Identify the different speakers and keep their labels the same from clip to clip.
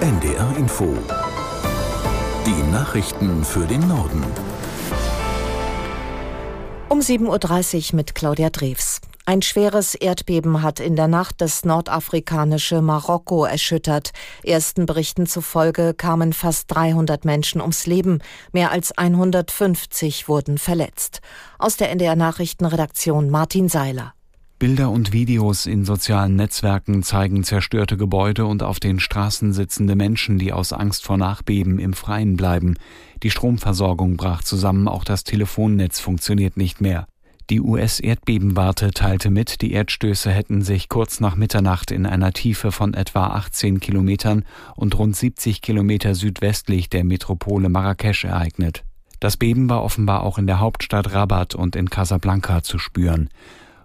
Speaker 1: NDR Info. Die Nachrichten für den Norden.
Speaker 2: Um 7.30 Uhr mit Claudia Drews. Ein schweres Erdbeben hat in der Nacht das nordafrikanische Marokko erschüttert. Ersten Berichten zufolge kamen fast 300 Menschen ums Leben. Mehr als 150 wurden verletzt. Aus der NDR Nachrichtenredaktion Martin Seiler.
Speaker 3: Bilder und Videos in sozialen Netzwerken zeigen zerstörte Gebäude und auf den Straßen sitzende Menschen, die aus Angst vor Nachbeben im Freien bleiben. Die Stromversorgung brach zusammen, auch das Telefonnetz funktioniert nicht mehr. Die US-Erdbebenwarte teilte mit, die Erdstöße hätten sich kurz nach Mitternacht in einer Tiefe von etwa 18 Kilometern und rund 70 Kilometer südwestlich der Metropole Marrakesch ereignet. Das Beben war offenbar auch in der Hauptstadt Rabat und in Casablanca zu spüren.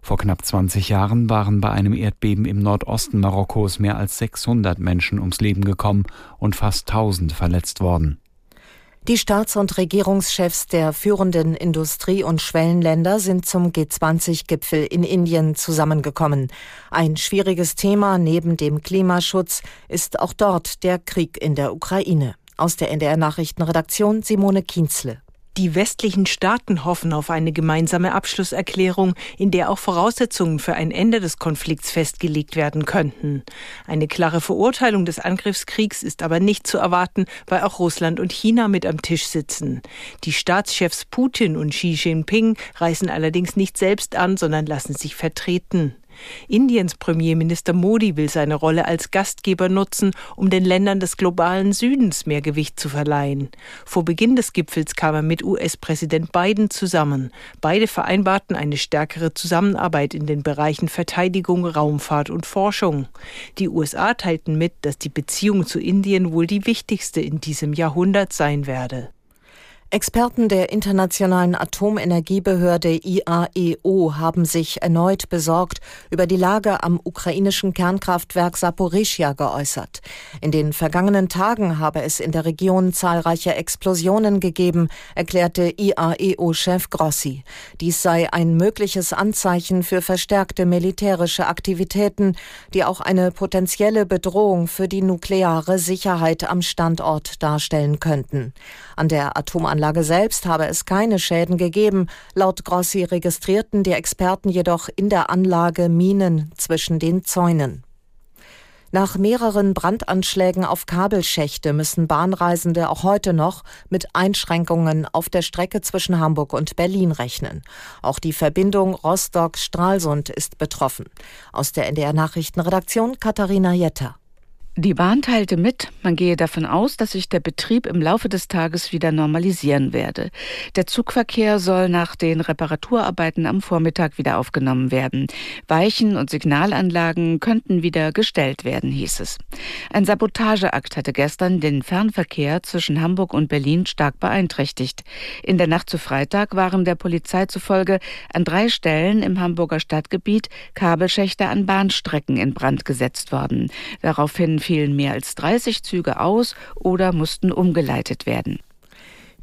Speaker 3: Vor knapp 20 Jahren waren bei einem Erdbeben im Nordosten Marokkos mehr als 600 Menschen ums Leben gekommen und fast 1000 verletzt worden.
Speaker 2: Die Staats- und Regierungschefs der führenden Industrie- und Schwellenländer sind zum G20-Gipfel in Indien zusammengekommen. Ein schwieriges Thema neben dem Klimaschutz ist auch dort der Krieg in der Ukraine. Aus der NDR Nachrichtenredaktion Simone Kienzle.
Speaker 4: Die westlichen Staaten hoffen auf eine gemeinsame Abschlusserklärung, in der auch Voraussetzungen für ein Ende des Konflikts festgelegt werden könnten. Eine klare Verurteilung des Angriffskriegs ist aber nicht zu erwarten, weil auch Russland und China mit am Tisch sitzen. Die Staatschefs Putin und Xi Jinping reisen allerdings nicht selbst an, sondern lassen sich vertreten. Indiens Premierminister Modi will seine Rolle als Gastgeber nutzen, um den Ländern des globalen Südens mehr Gewicht zu verleihen. Vor Beginn des Gipfels kam er mit US-Präsident Biden zusammen. Beide vereinbarten eine stärkere Zusammenarbeit in den Bereichen Verteidigung, Raumfahrt und Forschung. Die USA teilten mit, dass die Beziehung zu Indien wohl die wichtigste in diesem Jahrhundert sein werde.
Speaker 2: Experten der Internationalen Atomenergiebehörde IAEO haben sich erneut besorgt über die Lage am ukrainischen Kernkraftwerk Saporischia geäußert. In den vergangenen Tagen habe es in der Region zahlreiche Explosionen gegeben, erklärte IAEO-Chef Grossi. Dies sei ein mögliches Anzeichen für verstärkte militärische Aktivitäten, die auch eine potenzielle Bedrohung für die nukleare Sicherheit am Standort darstellen könnten. An der Atomanlage selbst habe es keine Schäden gegeben. Laut Grossi registrierten die Experten jedoch in der Anlage Minen zwischen den Zäunen. Nach mehreren Brandanschlägen auf Kabelschächte müssen Bahnreisende auch heute noch mit Einschränkungen auf der Strecke zwischen Hamburg und Berlin rechnen. Auch die Verbindung Rostock-Stralsund ist betroffen. Aus der NDR Nachrichtenredaktion Katharina Jetter.
Speaker 5: Die Bahn teilte mit, man gehe davon aus, dass sich der Betrieb im Laufe des Tages wieder normalisieren werde. Der Zugverkehr soll nach den Reparaturarbeiten am Vormittag wieder aufgenommen werden. Weichen und Signalanlagen könnten wieder gestellt werden, hieß es. Ein Sabotageakt hatte gestern den Fernverkehr zwischen Hamburg und Berlin stark beeinträchtigt. In der Nacht zu Freitag waren der Polizei zufolge an drei Stellen im Hamburger Stadtgebiet Kabelschächte an Bahnstrecken in Brand gesetzt worden. Daraufhin fielen mehr als 30 Züge aus oder mussten umgeleitet werden.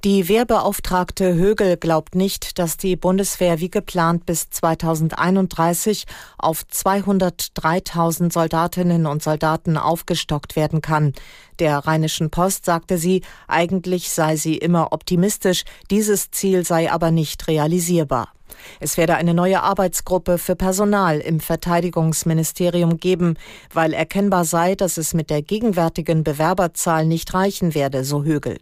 Speaker 2: Die Wehrbeauftragte Högel glaubt nicht, dass die Bundeswehr wie geplant bis 2031 auf 203.000 Soldatinnen und Soldaten aufgestockt werden kann. Der Rheinischen Post sagte sie, eigentlich sei sie immer optimistisch, dieses Ziel sei aber nicht realisierbar. Es werde eine neue Arbeitsgruppe für Personal im Verteidigungsministerium geben, weil erkennbar sei, dass es mit der gegenwärtigen Bewerberzahl nicht reichen werde, so Högel.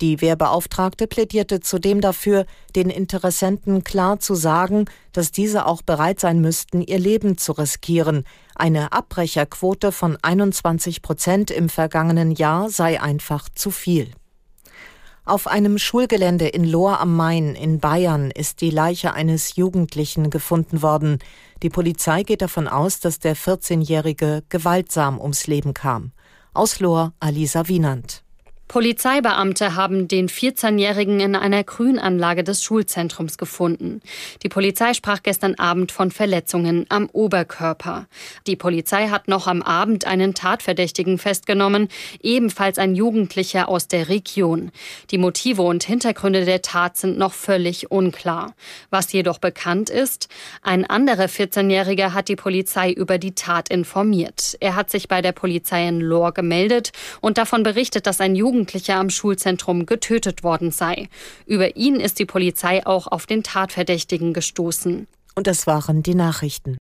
Speaker 2: Die Wehrbeauftragte plädierte zudem dafür, den Interessenten klar zu sagen, dass diese auch bereit sein müssten, ihr Leben zu riskieren. Eine Abbrecherquote von 21 Prozent im vergangenen Jahr sei einfach zu viel. Auf einem Schulgelände in Lohr am Main in Bayern ist die Leiche eines Jugendlichen gefunden worden. Die Polizei geht davon aus, dass der 14-Jährige gewaltsam ums Leben kam. Aus Lohr Alisa Wienand.
Speaker 6: Polizeibeamte haben den 14-Jährigen in einer Grünanlage des Schulzentrums gefunden. Die Polizei sprach gestern Abend von Verletzungen am Oberkörper. Die Polizei hat noch am Abend einen Tatverdächtigen festgenommen, ebenfalls ein Jugendlicher aus der Region. Die Motive und Hintergründe der Tat sind noch völlig unklar. Was jedoch bekannt ist, ein anderer 14-Jähriger hat die Polizei über die Tat informiert. Er hat sich bei der Polizei in Lohr gemeldet und davon berichtet, dass ein Jugendlicher am Schulzentrum getötet worden sei. Über ihn ist die Polizei auch auf den Tatverdächtigen gestoßen.
Speaker 2: Und das waren die Nachrichten.